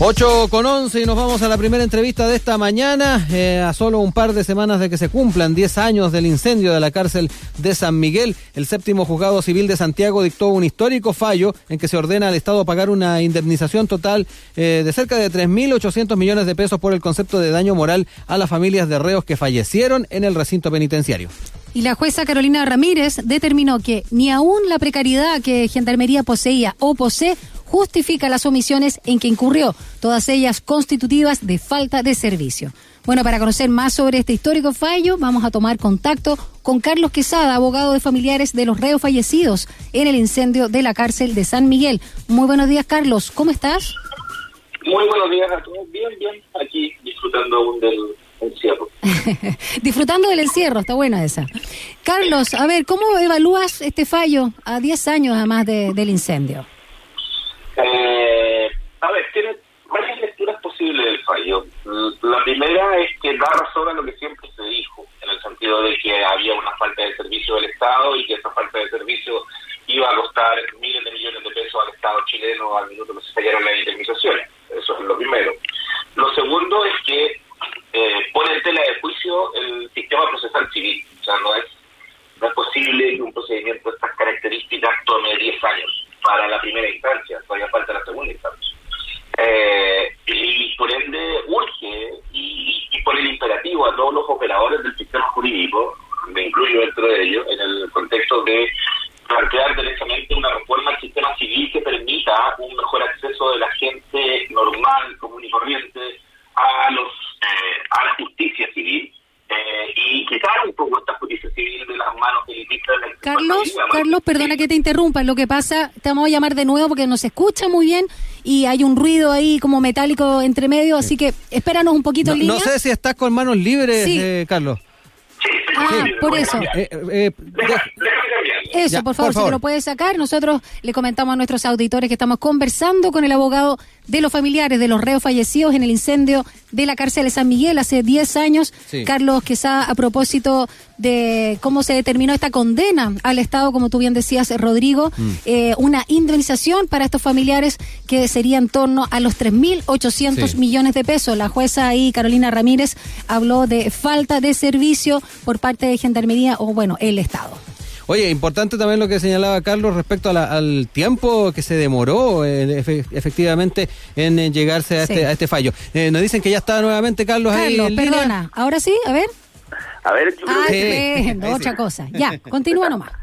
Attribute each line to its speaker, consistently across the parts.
Speaker 1: 8 con 11 y nos vamos a la primera entrevista de esta mañana, eh, a solo un par de semanas de que se cumplan 10 años del incendio de la cárcel de San Miguel. El séptimo juzgado civil de Santiago dictó un histórico fallo en que se ordena al Estado pagar una indemnización total eh, de cerca de 3.800 millones de pesos por el concepto de daño moral a las familias de reos que fallecieron en el recinto penitenciario.
Speaker 2: Y la jueza Carolina Ramírez determinó que ni aún la precariedad que Gendarmería poseía o posee justifica las omisiones en que incurrió, todas ellas constitutivas de falta de servicio. Bueno, para conocer más sobre este histórico fallo, vamos a tomar contacto con Carlos Quesada, abogado de familiares de los reos fallecidos en el incendio de la cárcel de San Miguel. Muy buenos días, Carlos. ¿Cómo estás?
Speaker 3: Muy buenos días a todos. Bien, bien. Aquí disfrutando aún del encierro.
Speaker 2: disfrutando del encierro, está buena esa. Carlos, a ver, ¿cómo evalúas este fallo a 10 años además de, del incendio?
Speaker 3: A ver, tiene varias lecturas posibles del fallo. La primera es que da razón a lo que siempre se dijo, en el sentido de que había una falta de servicio del Estado y que esa falta de servicio iba a costar miles de millones de pesos al Estado chileno al minuto que se fallaron las indemnizaciones. Eso es lo primero. Lo segundo es que eh, pone en tela de juicio el sistema procesal civil. O sea, no es, no es posible que un procedimiento de estas características tome 10 años para la primera instancia, todavía falta la segunda instancia. Urge y, y, por el imperativo a todos los operadores del sistema jurídico, me incluyo dentro de ellos, en el contexto de plantear directamente una reforma al sistema civil que permita un mejor acceso de la gente normal, y quitar un poco esta justicia civil de las manos elitistas de la
Speaker 2: Carlos, Carlos, perdona que te interrumpa. Lo que pasa, te vamos a llamar de nuevo porque no se escucha muy bien y hay un ruido ahí como metálico entre medio, así que espéranos un poquito
Speaker 1: no,
Speaker 2: en línea.
Speaker 1: No sé si estás con manos libres,
Speaker 2: Sí.
Speaker 1: eh, Carlos.
Speaker 2: Ah, por eso.
Speaker 1: Eh, eh, deja-
Speaker 2: Eso,
Speaker 1: Ya,
Speaker 2: por favor,
Speaker 1: por
Speaker 2: si te lo puedes sacar. Nosotros le comentamos a nuestros auditores que estamos conversando con el abogado de los familiares de los reos fallecidos en el incendio de la cárcel de San Miguel hace 10 años.
Speaker 1: Sí.
Speaker 2: Carlos Quesada, a propósito de cómo se determinó esta condena al Estado, como tú bien decías, Rodrigo,
Speaker 1: Mm.
Speaker 2: eh, una indemnización para estos familiares que sería en torno a los 3.800
Speaker 1: Sí.
Speaker 2: millones de pesos. La jueza ahí, Carolina Ramírez, habló de falta de servicio por parte de Gendarmería o, bueno, el Estado.
Speaker 1: Oye, importante también lo que señalaba Carlos respecto a la- al tiempo que se demoró eh, efe- efectivamente en, eh, llegarse a,
Speaker 2: Sí.
Speaker 1: este, a este fallo. Eh, nos dicen que ya está nuevamente Carlos, ahí
Speaker 2: Carlos,
Speaker 1: línea.
Speaker 2: perdona. Ahora sí, a ver.
Speaker 3: A ver, yo creo
Speaker 2: Ah,
Speaker 3: que-
Speaker 1: Sí. Ahí
Speaker 2: otra cosa. Ya, continúa nomás.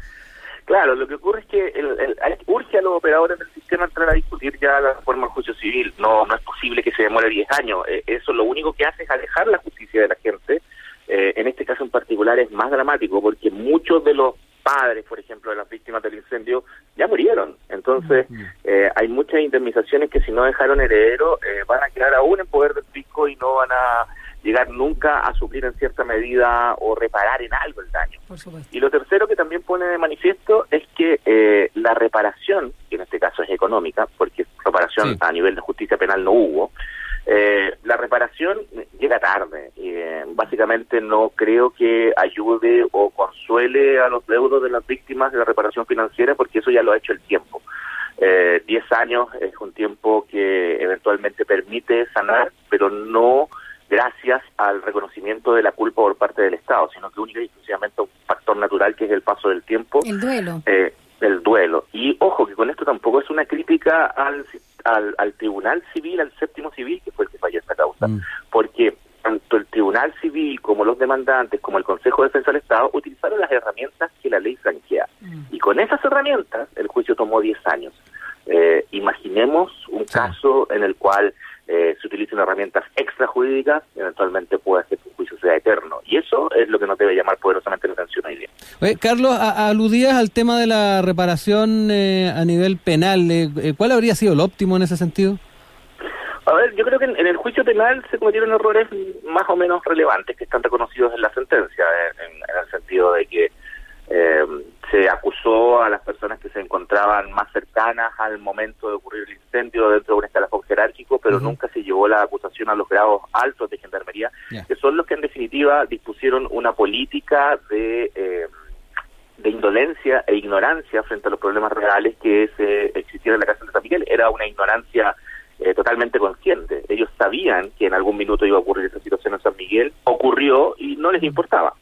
Speaker 3: Claro, lo que ocurre es que el, el- urge a los operadores del sistema entrar a discutir ya la reforma del juicio civil. No, no es posible que se demore 10 años. Eh, eso lo único que hace es alejar la justicia de la gente. Eh, en este caso en particular es más dramático porque muchos de los padres, por ejemplo, de las víctimas del incendio ya murieron. Entonces, eh, hay muchas indemnizaciones que si no dejaron heredero eh, van a quedar aún en poder del fisco y no van a llegar nunca a suplir en cierta medida o reparar en algo el daño.
Speaker 2: Por.
Speaker 3: Y lo tercero que también pone de manifiesto es que eh, la reparación, que en este caso es económica, porque reparación
Speaker 1: Sí.
Speaker 3: a nivel de justicia penal no hubo, eh, la reparación llega tarde. Eh, básicamente no creo que ayude o consuele a los deudos de las víctimas de la reparación financiera, porque eso ya lo ha hecho el tiempo. Eh, Diez años es un tiempo que eventualmente permite sanar, pero no gracias al reconocimiento de la culpa por parte del Estado, sino que única y exclusivamente un factor natural que es el paso del tiempo,
Speaker 2: El duelo.
Speaker 3: eh, el duelo. Y ojo que con esto tampoco es una crítica al, al, al Tribunal Civil, al séptimo civil, que fue el que falló esta causa,
Speaker 1: Mm.
Speaker 3: porque tanto el Tribunal Civil como los demandantes, como el Consejo de Defensa del Estado, utilizaron las herramientas que la ley franquea. Y con esas herramientas el juicio tomó 10 años. Eh, imaginemos un
Speaker 1: Sí.
Speaker 3: caso en el cual eh, se utilicen herramientas extrajurídicas, eventualmente puede hacer que un juicio sea eterno. Y eso es lo que nos debe llamar poderosamente la atención hoy día.
Speaker 1: Oye, Carlos, a- aludías al tema de la reparación eh, a nivel penal. eh, eh, ¿Cuál habría sido el óptimo en ese sentido?
Speaker 3: A ver, yo creo que en, en el juicio penal se cometieron errores más o menos relevantes que están reconocidos en la sentencia, en, en- en el sentido de que a las personas que se encontraban más cercanas al momento de ocurrir el incendio dentro de un escalafón jerárquico, pero nunca se llevó la acusación a los grados altos de gendarmería, que son los que en definitiva dispusieron una política de... eh, de indolencia e ignorancia frente a los problemas reales que se existían en la cárcel de San Miguel. Era una ignorancia eh, totalmente consciente. Ellos sabían que en algún minuto iba a ocurrir esa situación en San Miguel, ocurrió y no les importaba.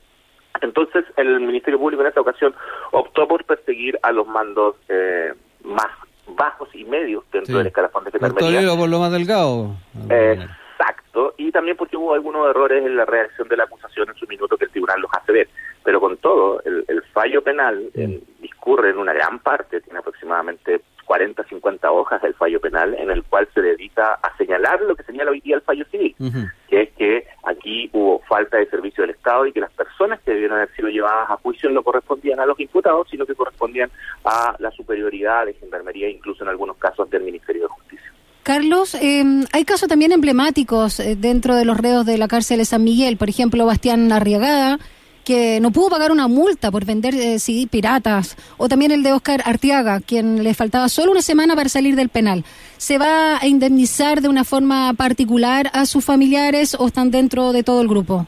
Speaker 3: Entonces el Ministerio Público en esta ocasión optó por perseguir a los mandos eh, más bajos y medios dentro del escalafón de
Speaker 1: Gendarmería. por lo más delgado.
Speaker 3: exacto, y también porque hubo algunos errores en la reacción de la acusación en su minuto que el tribunal los hace ver. Pero con todo, el, fallo penal discurre en una gran parte, tiene aproximadamente 40, 50 hojas del fallo penal en el cual se dedica a señalar lo que señala hoy día el fallo civil, que es que aquí hubo falta de servicio del Estado y que las personas que debieron haber sido llevadas a juicio no correspondían a los imputados, sino que correspondían a la superioridad de Gendarmería, incluso en algunos casos del Ministerio de Justicia.
Speaker 2: Carlos, eh, hay casos también emblemáticos eh, dentro de los reos de la cárcel de San Miguel, por ejemplo, Bastián Arriagada, que no pudo pagar una multa por vender eh, CD piratas, o también el de Oscar Artiaga, quien le faltaba solo una semana para salir del penal. ¿Se va a indemnizar de una forma particular a sus familiares o están dentro de todo el grupo?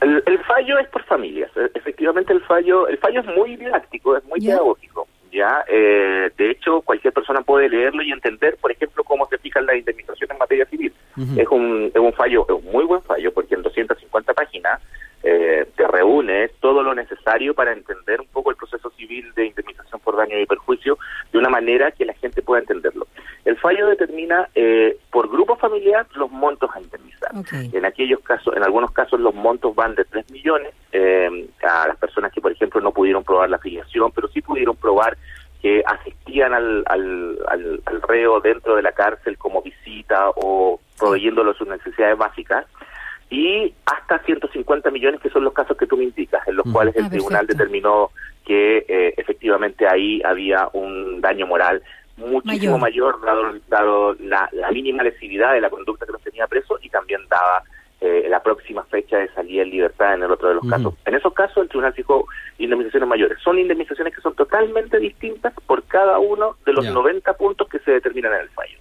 Speaker 3: El, fallo es por familias. E, efectivamente, el fallo el fallo es muy didáctico, es muy pedagógico. Ya, eh, de hecho, cualquier persona puede leerlo y entender, por ejemplo, cómo se fijan las indemnizaciones en materia civil. Es un es un fallo, es un muy buen fallo, porque en 250 páginas eh, te reúne todo lo necesario para entender un poco el proceso civil de indemnización por daño y perjuicio de una manera que la gente pueda entenderlo. El fallo determina eh, por grupo familiar los montos a indemnizar. En aquellos casos, en algunos casos los montos van de 3 millones eh, a las personas que, por ejemplo, no pudieron probar la afiliación, pero sí pudieron probar que asistían al, al, al, reo dentro de la cárcel como visita o proveyéndolo sus necesidades básicas y hasta 150 millones, que son los casos que tú me indicas, en los cuales el ah, tribunal determinó que eh, efectivamente ahí había un daño moral muchísimo mayor, dado, dado la, mínima lesividad de la conducta que los tenía preso y también daba eh, la próxima fecha de salida en libertad en el otro de los casos. En esos casos el tribunal fijó indemnizaciones mayores. Son indemnizaciones que son totalmente distintas por cada uno de los 90 puntos que se determinan en el fallo.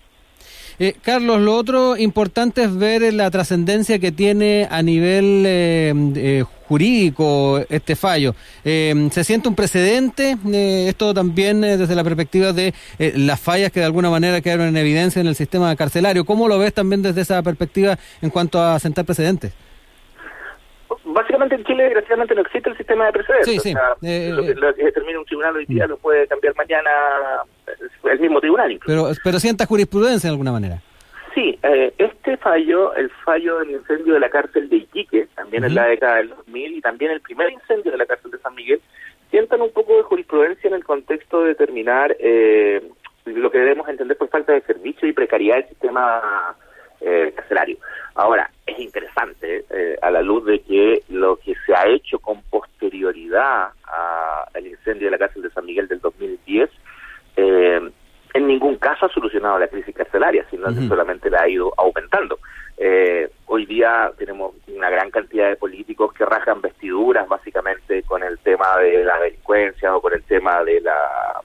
Speaker 1: Eh, Carlos, lo otro importante es ver la trascendencia que tiene a nivel eh, eh, jurídico este fallo. ¿Se siente un precedente? esto también desde la perspectiva de las fallas que de alguna manera quedaron en evidencia en el sistema carcelario. ¿Cómo lo ves también desde esa perspectiva en cuanto a sentar precedentes?
Speaker 3: Básicamente en Chile desgraciadamente no existe el sistema de precedentes. Sí, sí. lo, que, determina un tribunal hoy día mm. lo puede cambiar mañana el mismo tribunal incluso.
Speaker 1: Pero, pero sienta jurisprudencia de alguna manera.
Speaker 3: Sí, eh, este fallo, el fallo del incendio de la cárcel de Iquique, también en la década del 2000, y también el primer incendio de la cárcel de San Miguel, sientan un poco de jurisprudencia en el contexto de determinar eh, lo que debemos entender por falta de servicio y precariedad del sistema eh, carcelario. Ahora, es interesante eh, a la luz de que lo que se ha hecho con posterioridad al incendio de la cárcel de San Miguel del 2010, eh, en ningún caso ha solucionado la crisis carcelaria, sino que solamente la ha ido aumentando. Eh, hoy día tenemos una gran cantidad de políticos que rajan vestiduras básicamente con el tema de la delincuencia o con el tema de la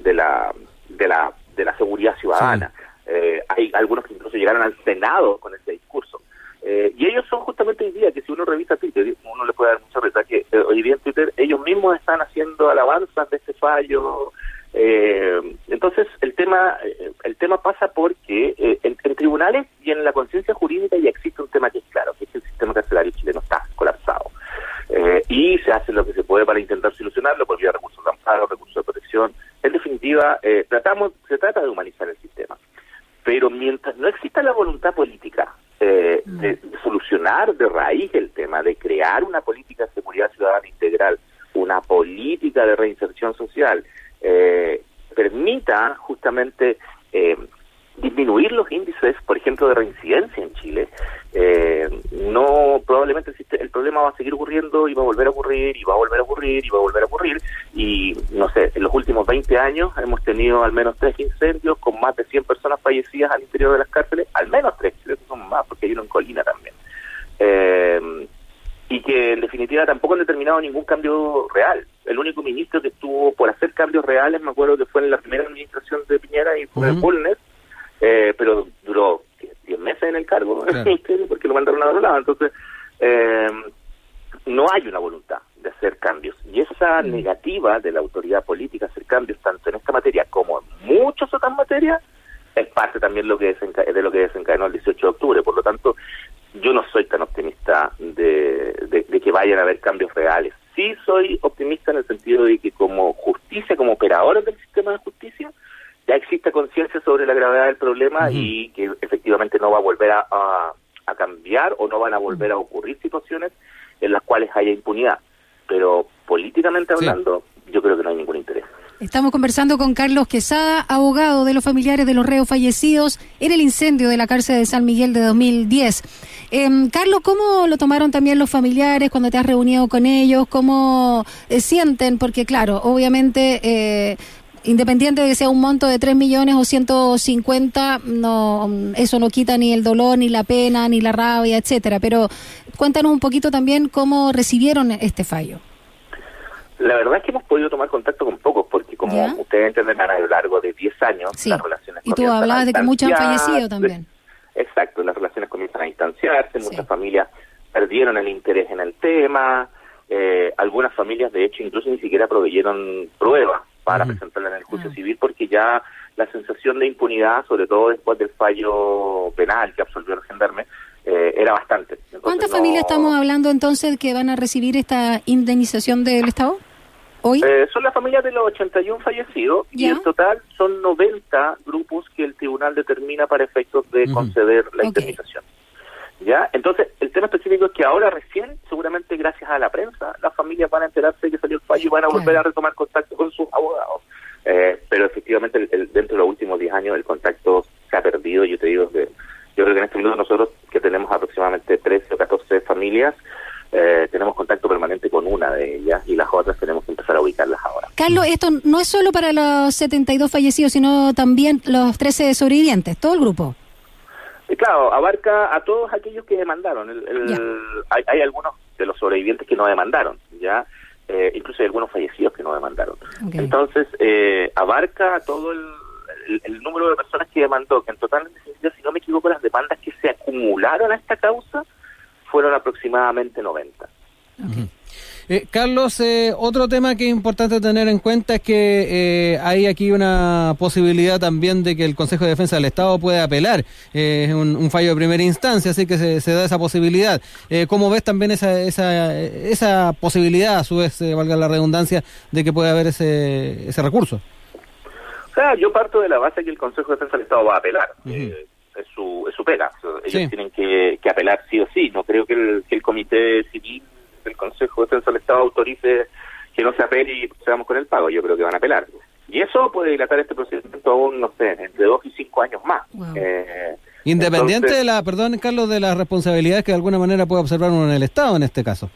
Speaker 3: de la de la de la seguridad ciudadana. Eh, hay algunos llegaron al Senado con ese discurso. Eh, y ellos son justamente hoy día, que si uno revisa Twitter, uno le puede dar mucha risa, que eh, hoy día en Twitter ellos mismos están haciendo alabanzas de este fallo. entonces el tema el tema pasa porque en, tribunales y en la conciencia jurídica ya existe un tema que es claro, que es que el sistema carcelario chileno está colapsado. y se hace lo que se puede para intentar solucionarlo por vía recursos de amparo, recursos de protección. En definitiva, tratamos se trata de humanizar el sistema. Pero mientras no exista la voluntad política eh, de, solucionar de raíz el tema, de crear una política de seguridad ciudadana integral, una política de reinserción social, eh, permita justamente eh, disminuir los índices, por ejemplo, de reincidencia en Chile, eh, probablemente el problema va a seguir ocurriendo y va a volver a ocurrir y va a volver a ocurrir y va a volver a ocurrir y no sé, en los últimos 20 años hemos tenido al menos tres incendios con más de 100 personas fallecidas al interior de las cárceles, al menos tres, creo que son más porque hay uno en Colina también. Eh, y que en definitiva tampoco han determinado ningún cambio real. El único ministro que estuvo por hacer cambios reales, me acuerdo que fue en la primera administración de Piñera y fue uh eh, pero duró 10 meses en el cargo, porque lo mandaron a otro lado. Entonces, eh, no hay una voluntad de hacer cambios. Y esa mm. negativa de la autoridad política a hacer cambios, tanto en esta materia como en muchas otras materias, es parte también lo que de lo que desencadenó el 18 de octubre. Por lo tanto, yo no soy tan optimista de, de, que vayan a haber cambios reales. Sí soy optimista en el sentido de que como justicia, como operadores del sistema de justicia, ya existe conciencia sobre la gravedad del problema y que efectivamente no va a volver a, a, cambiar o no van a volver a ocurrir situaciones en las cuales haya impunidad. Pero políticamente hablando, yo creo que no hay ningún interés.
Speaker 2: Estamos conversando con Carlos Quesada, abogado de los familiares de los reos fallecidos en el incendio de la cárcel de San Miguel de 2010. Em, Carlos, ¿cómo lo tomaron también los familiares cuando te has reunido con ellos? ¿Cómo eh, sienten? Porque claro, obviamente... Eh, independiente de que sea un monto de 3 millones o 150, no, eso no quita ni el dolor, ni la pena, ni la rabia, etcétera. Pero cuéntanos un poquito también cómo recibieron este fallo.
Speaker 3: La verdad es que hemos podido tomar contacto con pocos, porque como ustedes entenderán, a lo largo de 10 años las relaciones
Speaker 2: Y tú hablabas de que muchos han fallecido también.
Speaker 3: Exacto, las relaciones comienzan a distanciarse, muchas familias perdieron el interés en el tema, eh, algunas familias de hecho incluso ni siquiera proveyeron pruebas para presentarla en el juicio civil porque ya la sensación de impunidad, sobre todo después del fallo penal que absolvió el gendarme, eh, era bastante.
Speaker 2: ¿Cuántas familias estamos hablando entonces que van a recibir esta indemnización del Estado? ¿Hoy?
Speaker 3: Eh, son las familias de los 81 fallecidos y en total son 90 grupos que el tribunal determina para efectos de conceder la indemnización. ¿Ya? Entonces, el tema específico es que ahora recién, seguramente gracias a la prensa, las familias van a enterarse de que salió el fallo y van a volver a retomar contacto con sus abogados. Eh, pero efectivamente, dentro de los últimos 10 años, el contacto se ha perdido. Yo te digo que yo creo que en este momento nosotros, que tenemos aproximadamente 13 o 14 familias, eh, tenemos contacto permanente con una de ellas y las otras tenemos que empezar a ubicarlas
Speaker 2: esto no es solo para los 72 fallecidos, sino también los 13 sobrevivientes, todo el grupo.
Speaker 3: claro, abarca a todos aquellos que demandaron. hay, algunos de los sobrevivientes que no demandaron, ya eh, incluso hay algunos fallecidos que no demandaron. Entonces, eh, abarca a todo el, número de personas que demandó, que en total, si no me equivoco, las demandas que se acumularon a esta causa fueron aproximadamente 90.
Speaker 1: Eh, Carlos, eh, otro tema que es importante tener en cuenta es que eh, hay aquí una posibilidad también de que el Consejo de Defensa del Estado pueda apelar. es un, fallo de primera instancia, así que se, da esa posibilidad. ¿Cómo ves también esa, esa, esa posibilidad, a su vez, valga la redundancia, de que pueda haber ese, ese recurso?
Speaker 3: O sea, yo parto de la base que el Consejo de Defensa del Estado va a apelar es su, es su pega. Ellos tienen que, apelar sí o sí. No creo que el, que el Comité Civil del Consejo de Defensa del Estado autorice que no se apele y procedamos con el pago. Yo creo que van a apelar. Y eso puede dilatar este procedimiento aún, no sé, entre dos y cinco años más.
Speaker 1: Eh, Independiente de la, perdón, Carlos, de las responsabilidades que de alguna manera puede observar uno en el Estado en este caso.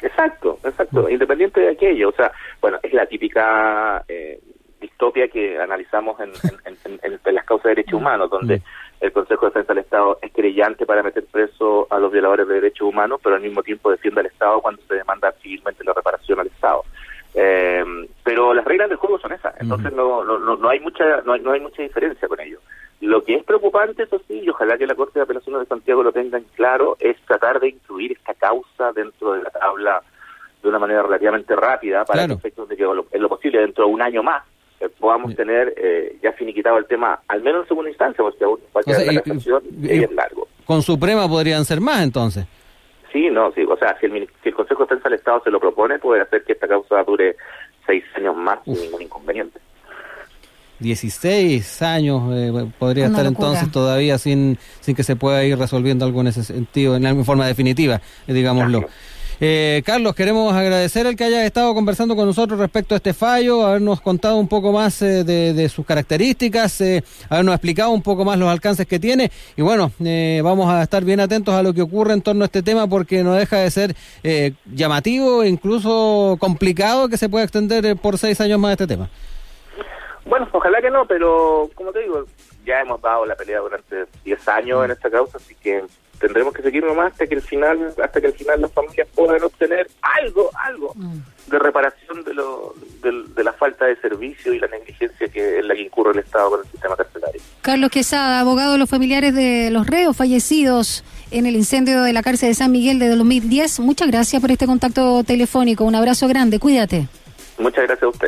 Speaker 3: Exacto, exacto. Independiente de aquello. O sea, bueno, es la típica eh, distopia que analizamos en, en, las causas de derechos humanos, donde el Consejo de Defensa del Estado es creyente para meter preso a los violadores de derechos humanos, pero al mismo tiempo defiende al Estado cuando se demanda civilmente la reparación al Estado. Eh, pero las reglas del juego son esas, entonces no, no, no, hay mucha no hay, no hay mucha diferencia con ello. Lo que es preocupante, eso sí, y ojalá que la Corte de Apelaciones de Santiago lo tenga en claro, es tratar de incluir esta causa dentro de la tabla de una manera relativamente rápida para efectos de que en lo posible dentro de un año más eh, podamos tener eh, ya finiquitado el tema, al menos en segunda instancia, porque aún va a quedar la casación y, es largo.
Speaker 1: Con Suprema podrían ser más entonces.
Speaker 3: Sí, no, sí, o sea, si el, si el Consejo de Defensa del Estado se lo propone, puede hacer que esta causa dure seis años más sin ningún inconveniente.
Speaker 1: 16 años eh, podría estar entonces todavía sin, sin que se pueda ir resolviendo algo en ese sentido, en alguna forma definitiva, digámoslo. Eh, Carlos, queremos agradecer el que haya estado conversando con nosotros respecto a este fallo, habernos contado un poco más eh, de, sus características, eh, habernos explicado un poco más los alcances que tiene y bueno, vamos a estar bien atentos a lo que ocurre en torno a este tema porque no deja de ser llamativo e incluso complicado que se pueda extender por seis años más este tema.
Speaker 3: Bueno, ojalá que no, pero como te digo, ya hemos dado la pelea durante diez años en esta causa, así que tendremos que seguir nomás hasta que el final hasta que al final las familias puedan obtener algo algo mm. de reparación de, lo, de, la falta de servicio y la negligencia que es la que incurre el Estado con el sistema carcelario.
Speaker 2: Carlos Quesada, abogado de los familiares de los reos fallecidos en el incendio de la cárcel de San Miguel de 2010, muchas gracias por este contacto telefónico, un abrazo grande, cuídate.
Speaker 3: Muchas gracias a usted.